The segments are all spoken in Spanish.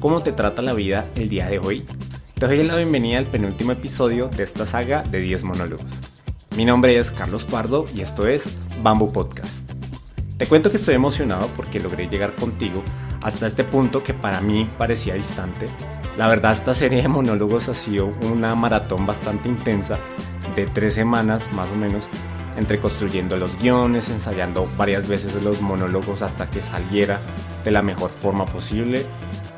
¿Cómo te trata la vida el día de hoy? Te doy la bienvenida al penúltimo episodio de esta saga de 10 monólogos. Mi nombre es Carlos Pardo y esto es Bamboo Podcast. Te cuento que estoy emocionado porque logré llegar contigo hasta este punto que para mí parecía distante. La verdad esta serie de monólogos ha sido una maratón bastante intensa de tres semanas más o menos entre construyendo los guiones, ensayando varias veces los monólogos hasta que saliera de la mejor forma posible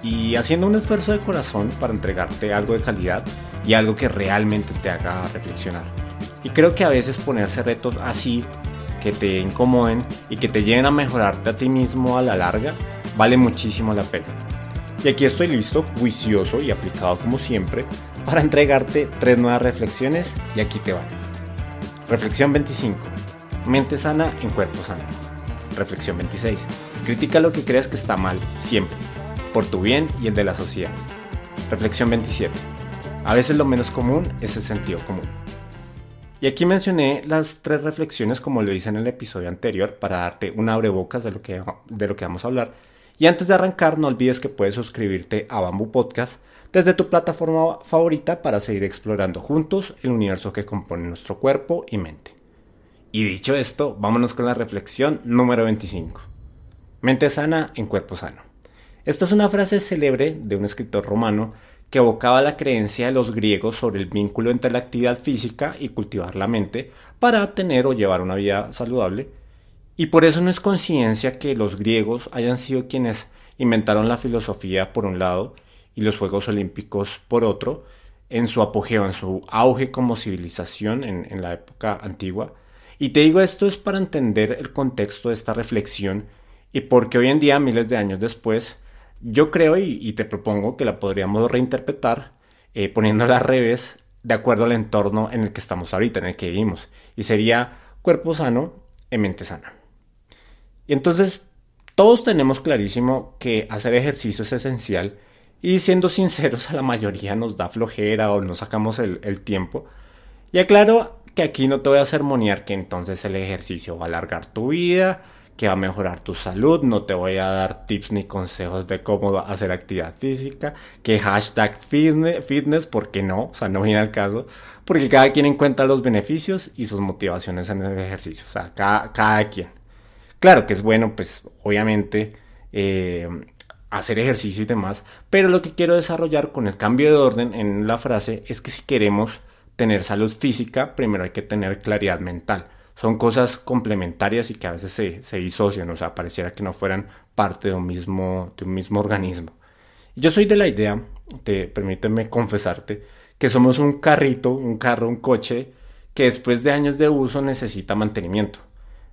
y haciendo un esfuerzo de corazón para entregarte algo de calidad y algo que realmente te haga reflexionar. Y creo que a veces ponerse retos así, que te incomoden y que te lleven a mejorarte a ti mismo a la larga, vale muchísimo la pena. Y aquí estoy listo, juicioso y aplicado como siempre, para entregarte tres nuevas reflexiones y aquí te van. Reflexión 25. Mente sana en cuerpo sano. Reflexión 26. Critica lo que creas que está mal siempre por tu bien y el de la sociedad. Reflexión 27. A veces lo menos común es el sentido común. Y aquí mencioné las tres reflexiones como lo hice en el episodio anterior para darte un abrebocas de lo que, de lo que vamos a hablar. Y antes de arrancar, no olvides que puedes suscribirte a Bamboo Podcast desde tu plataforma favorita para seguir explorando juntos el universo que compone nuestro cuerpo y mente. Y dicho esto, vámonos con la reflexión número 25. Mente sana en cuerpo sano. Esta es una frase célebre de un escritor romano que evocaba la creencia de los griegos sobre el vínculo entre la actividad física y cultivar la mente para tener o llevar una vida saludable. Y por eso no es coincidencia que los griegos hayan sido quienes inventaron la filosofía por un lado y los Juegos Olímpicos por otro, en su apogeo, en su auge como civilización en, en la época antigua. Y te digo esto es para entender el contexto de esta reflexión y porque hoy en día, miles de años después, yo creo y, te propongo que la podríamos reinterpretar eh, poniéndola al revés de acuerdo al entorno en el que estamos ahorita, en el que vivimos. Y sería cuerpo sano en mente sana. Y entonces todos tenemos clarísimo que hacer ejercicio es esencial y siendo sinceros a la mayoría nos da flojera o no sacamos el, el tiempo. Y aclaro que aquí no te voy a sermonear que entonces el ejercicio va a alargar tu vida, que va a mejorar tu salud, no te voy a dar tips ni consejos de cómo hacer actividad física, que hashtag fitness, porque no, o sea, no viene al caso, porque cada quien encuentra los beneficios y sus motivaciones en el ejercicio, o sea, cada, cada quien. Claro que es bueno, pues obviamente, eh, hacer ejercicio y demás, pero lo que quiero desarrollar con el cambio de orden en la frase es que si queremos tener salud física, primero hay que tener claridad mental son cosas complementarias y que a veces se, se disocian, o sea, pareciera que no fueran parte de un mismo, de un mismo organismo. Yo soy de la idea, te, permíteme confesarte, que somos un carrito, un carro, un coche, que después de años de uso necesita mantenimiento.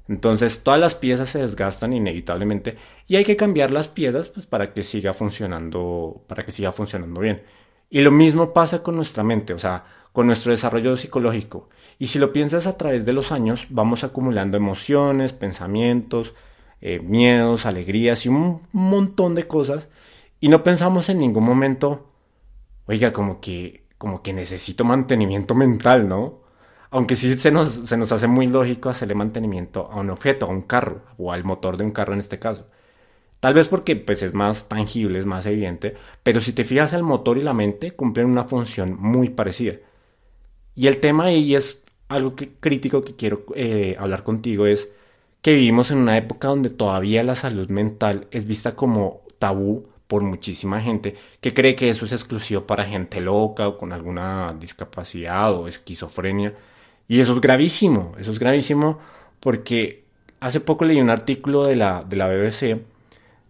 Entonces todas las piezas se desgastan inevitablemente y hay que cambiar las piezas pues, para que siga funcionando, para que siga funcionando bien. Y lo mismo pasa con nuestra mente, o sea, con nuestro desarrollo psicológico. Y si lo piensas a través de los años, vamos acumulando emociones, pensamientos, eh, miedos, alegrías y un montón de cosas. Y no pensamos en ningún momento, oiga, como que, como que necesito mantenimiento mental, ¿no? Aunque sí se nos, se nos hace muy lógico hacerle mantenimiento a un objeto, a un carro, o al motor de un carro en este caso. Tal vez porque pues, es más tangible, es más evidente, pero si te fijas el motor y la mente cumplen una función muy parecida. Y el tema ahí es algo que, crítico que quiero eh, hablar contigo es que vivimos en una época donde todavía la salud mental es vista como tabú por muchísima gente que cree que eso es exclusivo para gente loca o con alguna discapacidad o esquizofrenia. Y eso es gravísimo, eso es gravísimo porque hace poco leí un artículo de la, de la BBC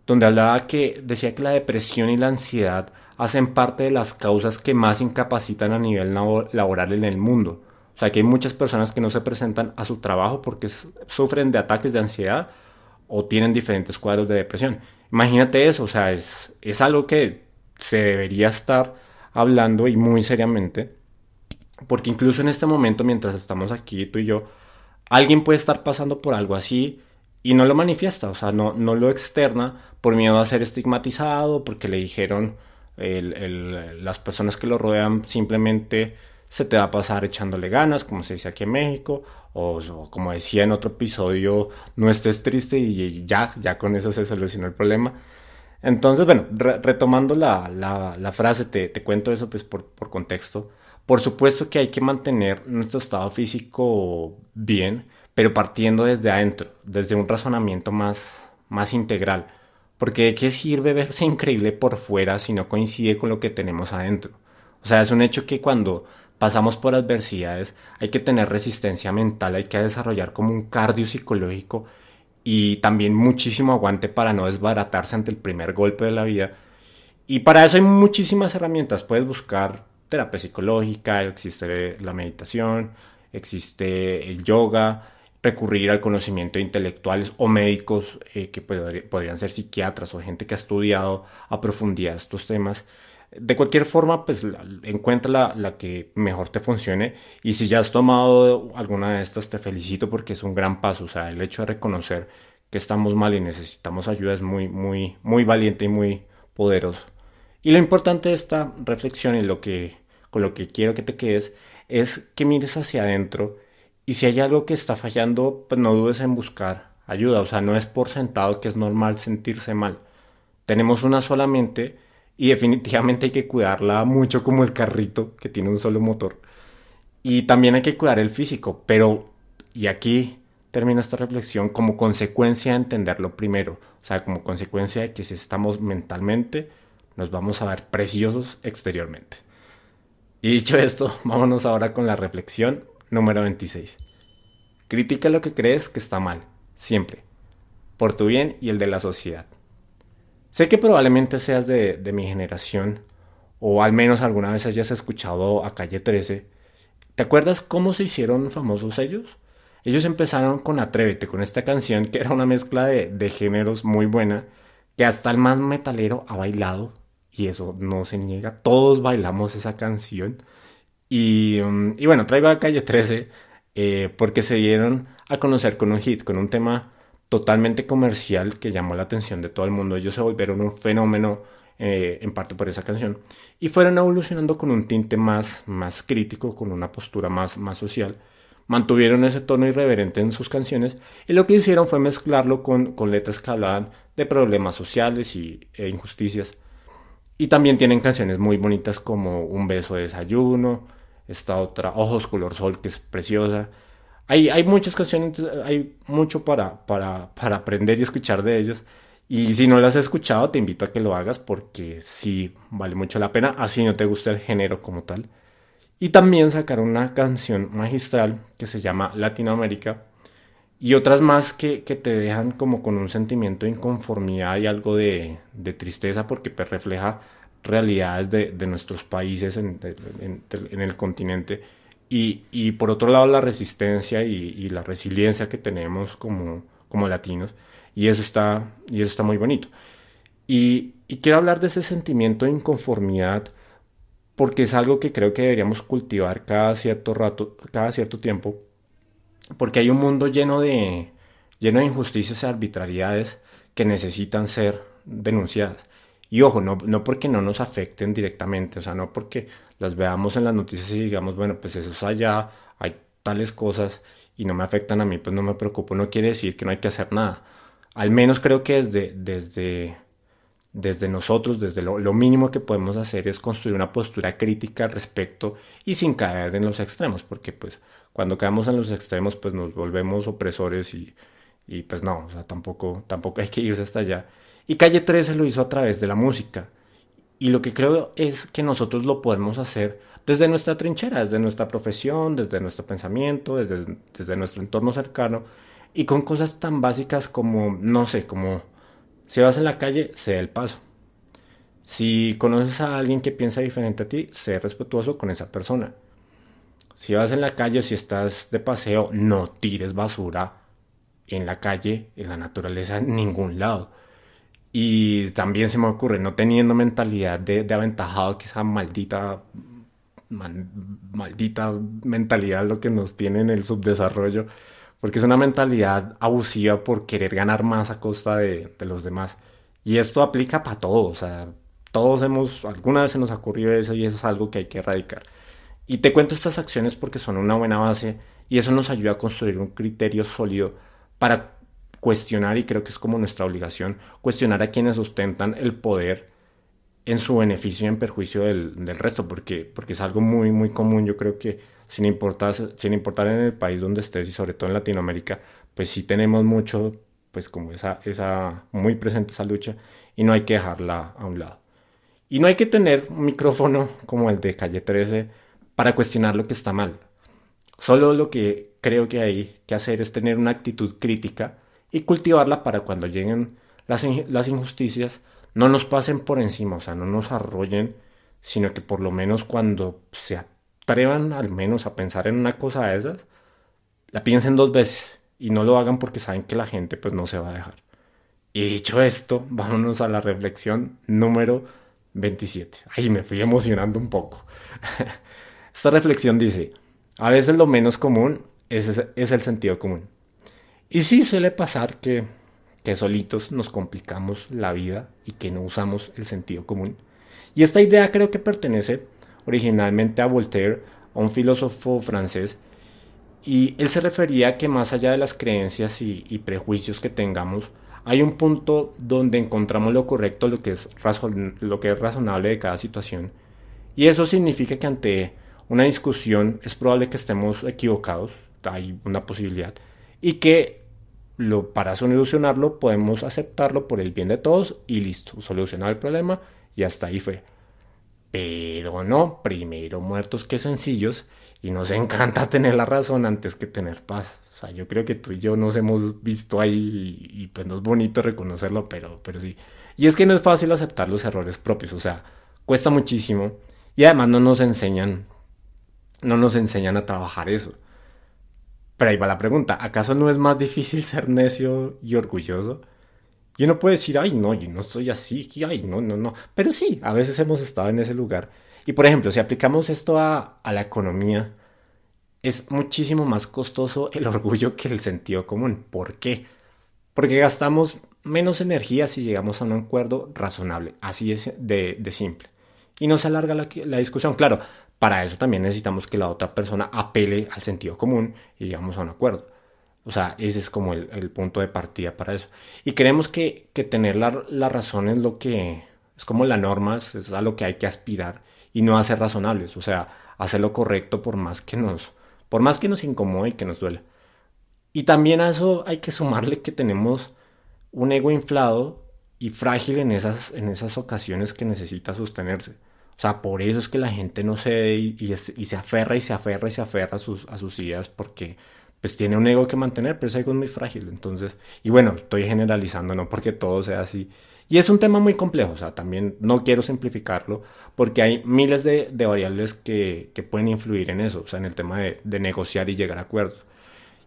donde hablaba que decía que la depresión y la ansiedad hacen parte de las causas que más incapacitan a nivel laboral en el mundo. O sea, que hay muchas personas que no se presentan a su trabajo porque sufren de ataques de ansiedad o tienen diferentes cuadros de depresión. Imagínate eso, o sea, es, es algo que se debería estar hablando y muy seriamente, porque incluso en este momento, mientras estamos aquí tú y yo, alguien puede estar pasando por algo así y no lo manifiesta, o sea, no, no lo externa por miedo a ser estigmatizado, porque le dijeron las personas que lo rodean simplemente se te va a pasar echándole ganas, como se dice aquí en México, o, como decía en otro episodio, no estés triste y ya, ya con eso se solucionó el problema. Entonces, bueno, retomando la, la, frase, te, te, cuento eso pues por, por contexto. Por supuesto que hay que mantener nuestro estado físico bien, pero partiendo desde adentro, desde un razonamiento más, más integral. Porque de qué sirve verse increíble por fuera si no coincide con lo que tenemos adentro. O sea, es un hecho que cuando pasamos por adversidades hay que tener resistencia mental, hay que desarrollar como un cardio psicológico y también muchísimo aguante para no desbaratarse ante el primer golpe de la vida. Y para eso hay muchísimas herramientas. Puedes buscar terapia psicológica, existe la meditación, existe el yoga, recurrir al conocimiento de intelectuales o médicos eh, que podrían ser psiquiatras o gente que ha estudiado a profundidad estos temas. De cualquier forma, pues encuentra la, la, que mejor te funcione y si ya has tomado alguna de estas, te felicito porque es un gran paso. O sea, el hecho de reconocer que estamos mal y necesitamos ayuda es muy, muy, muy valiente y muy poderoso. Y lo importante de esta reflexión y lo que, con lo que quiero que te quedes es que mires hacia adentro y si hay algo que está fallando, pues no dudes en buscar ayuda. O sea, no es por sentado que es normal sentirse mal. Tenemos una sola mente y definitivamente hay que cuidarla mucho como el carrito que tiene un solo motor. Y también hay que cuidar el físico, pero, y aquí termina esta reflexión, como consecuencia de entenderlo primero. O sea, como consecuencia de que si estamos mentalmente nos vamos a ver preciosos exteriormente. Y dicho esto, vámonos ahora con la reflexión número 26. Critica lo que crees que está mal, siempre, por tu bien y el de la sociedad. Sé que probablemente seas de, mi generación, o al menos alguna vez hayas escuchado a Calle 13. ¿Te acuerdas cómo se hicieron famosos ellos? Ellos empezaron con Atrévete, con esta canción que era una mezcla de géneros muy buena, que hasta el más metalero ha bailado y eso no se niega, todos bailamos esa canción. Y, mm, y bueno, traigo a Calle 13 eh, porque se dieron a conocer con un hit, con un tema totalmente comercial que llamó la atención de todo el mundo. Ellos se volvieron un fenómeno eh, en parte por esa canción y fueron evolucionando con un tinte más, más crítico, con una postura más, más social. Mantuvieron ese tono irreverente en sus canciones y lo que hicieron fue mezclarlo con, con letras que hablaban de problemas sociales y, e injusticias. Y también tienen canciones muy bonitas como Un beso de desayuno, esta otra, Ojos color sol, que es preciosa. Hay, hay muchas canciones, hay mucho para, para, para aprender y escuchar de ellos. Y si no las has escuchado, te invito a que lo hagas porque sí vale mucho la pena, así no te gusta el género como tal. Y también sacaron una canción magistral que se llama Latinoamérica y otras más que, que, te dejan como con un sentimiento de inconformidad y algo de, de tristeza porque pues, refleja realidades de, de nuestros países en, en, el continente y, y, por otro lado la resistencia y, y, la resiliencia que tenemos como, como latinos y eso está, y eso está muy bonito. Y, y quiero hablar de ese sentimiento de inconformidad porque es algo que creo que deberíamos cultivar cada cierto rato, cada cierto tiempo porque hay un mundo lleno de, lleno de injusticias y arbitrariedades que necesitan ser denunciadas. Y ojo, no, no porque no nos afecten directamente, o sea, no porque las veamos en las noticias y digamos, bueno, pues eso es allá, hay tales cosas y no me afectan a mí, pues no me preocupo, no quiere decir que no hay que hacer nada. Al menos creo que desde, desde, desde nosotros, desde lo, lo mínimo que podemos hacer es construir una postura crítica al respecto y sin caer en los extremos, porque pues cuando caemos en los extremos, pues nos volvemos opresores y, y pues no, o sea, tampoco, tampoco hay que irse hasta allá. Y Calle 13 lo hizo a través de la música. Y lo que creo es que nosotros lo podemos hacer desde nuestra trinchera, desde nuestra profesión, desde nuestro pensamiento, desde, nuestro entorno cercano y con cosas tan básicas como, no sé, como si vas en la calle, sé el paso. Si conoces a alguien que piensa diferente a ti, sé respetuoso con esa persona. Si vas en la calle o si estás de paseo, no tires basura en la calle, en la naturaleza, en ningún lado. Y también se me ocurre, no teniendo mentalidad de, de aventajado, que esa maldita, maldita mentalidad lo que nos tiene en el subdesarrollo, porque es una mentalidad abusiva por querer ganar más a costa de, los demás. Y esto aplica para todos, o sea, todos hemos, alguna vez se nos ha ocurrido eso y eso es algo que hay que erradicar. Y te cuento estas acciones porque son una buena base y eso nos ayuda a construir un criterio sólido para cuestionar, y creo que es como nuestra obligación, cuestionar a quienes ostentan el poder en su beneficio y en perjuicio del, del resto, porque, porque es algo muy, muy común. Yo creo que sin importar, sin importar en el país donde estés y sobre todo en Latinoamérica, pues sí tenemos mucho, pues como esa, esa muy presente esa lucha y no hay que dejarla a un lado. Y no hay que tener un micrófono como el de Calle 13 para cuestionar lo que está mal. Solo lo que creo que hay que hacer es tener una actitud crítica y cultivarla para cuando lleguen las, las injusticias no nos pasen por encima, o sea, no nos arrollen, sino que por lo menos cuando se atrevan al menos a pensar en una cosa de esas, la piensen dos veces y no lo hagan porque saben que la gente pues no se va a dejar. Y dicho esto, vámonos a la reflexión número 27. Ay, me fui emocionando un poco. Esta reflexión dice, a veces lo menos común es, es el sentido común. Y sí suele pasar que, que solitos nos complicamos la vida y que no usamos el sentido común. Y esta idea creo que pertenece originalmente a Voltaire, a un filósofo francés, y él se refería a que más allá de las creencias y, prejuicios que tengamos, hay un punto donde encontramos lo correcto, lo que, es lo que es razonable de cada situación. Y eso significa que ante una discusión es probable que estemos equivocados, hay una posibilidad, y que lo, para solucionarlo podemos aceptarlo por el bien de todos y listo, solucionar el problema y hasta ahí fue. Pero no, primero muertos que sencillos y nos encanta tener la razón antes que tener paz. O sea, yo creo que tú y yo nos hemos visto ahí y, pues no es bonito reconocerlo, pero, pero sí. Y es que no es fácil aceptar los errores propios, o sea, cuesta muchísimo y además no nos enseñan, no nos enseñan a trabajar eso. Pero ahí va la pregunta, ¿acaso no es más difícil ser necio y orgulloso? Y uno puede decir, ay, no, yo no soy así, ay, no, no, no. Pero sí, a veces hemos estado en ese lugar. Y por ejemplo, si aplicamos esto a, la economía, es muchísimo más costoso el orgullo que el sentido común. ¿Por qué? Porque gastamos menos energía si llegamos a un acuerdo razonable. Así es de, simple. Y no se alarga la, la, discusión. Claro, para eso también necesitamos que la otra persona apele al sentido común y llegamos a un acuerdo. O sea, ese es como el, punto de partida para eso. Y creemos que, tener la, razón es lo que es como la norma, es a lo que hay que aspirar y no hacer razonables. O sea, hacer lo correcto por más que nos, por más que nos incomode y que nos duela. Y también a eso hay que sumarle que tenemos un ego inflado y frágil en esas, en esas ocasiones que necesita sostenerse. O sea, por eso es que la gente no se y, y, se aferra y se aferra y se aferra a sus, ideas porque pues tiene un ego que mantener, pero ese ego es muy frágil. Entonces, y bueno, estoy generalizando, no porque todo sea así. Y es un tema muy complejo, o sea, también no quiero simplificarlo porque hay miles de, variables que, pueden influir en eso, o sea, en el tema de, negociar y llegar a acuerdos.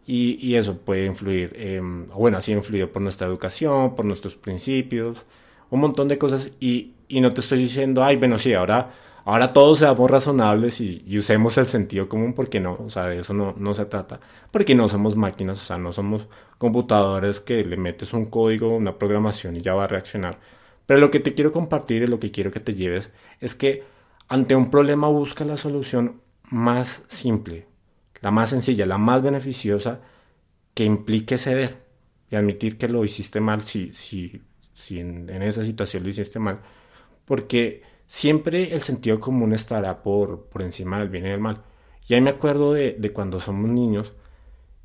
Y, eso puede influir, eh, bueno, así influido por nuestra educación, por nuestros principios, un montón de cosas. Y, y no te estoy diciendo, ay, bueno, sí, ahora Ahora todos seamos razonables y, usemos el sentido común porque no, o sea, de eso no, no se trata. Porque no somos máquinas, o sea, no somos computadores que le metes un código, una programación y ya va a reaccionar. Pero lo que te quiero compartir y lo que quiero que te lleves es que ante un problema busca la solución más simple, la más sencilla, la más beneficiosa que implique ceder y admitir que lo hiciste mal si, si, si en, en esa situación lo hiciste mal. Porque siempre el sentido común estará por, por encima del bien y del mal. Y ahí me acuerdo de, de, cuando somos niños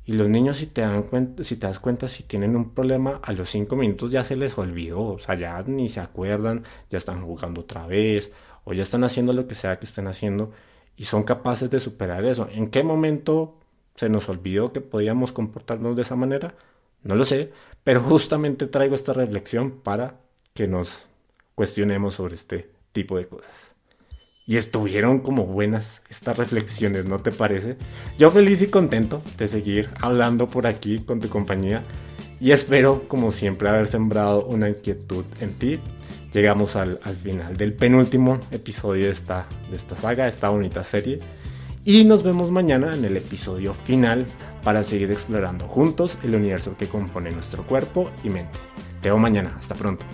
y los niños si te, dan cuenta, si te das cuenta si tienen un problema a los cinco minutos ya se les olvidó, o sea, ya ni se acuerdan, ya están jugando otra vez o ya están haciendo lo que sea que estén haciendo y son capaces de superar eso. ¿En qué momento se nos olvidó que podíamos comportarnos de esa manera? No lo sé, pero justamente traigo esta reflexión para que nos cuestionemos sobre este tipo de cosas. Y estuvieron como buenas estas reflexiones, ¿no te parece? Yo feliz y contento de seguir hablando por aquí con tu compañía. y espero, como siempre, haber sembrado una inquietud en ti. Llegamos al, final del penúltimo episodio de esta, de esta saga, de esta bonita serie. Y nos vemos mañana en el episodio final para seguir explorando juntos el universo que compone nuestro cuerpo y mente. Te veo mañana. Hasta pronto.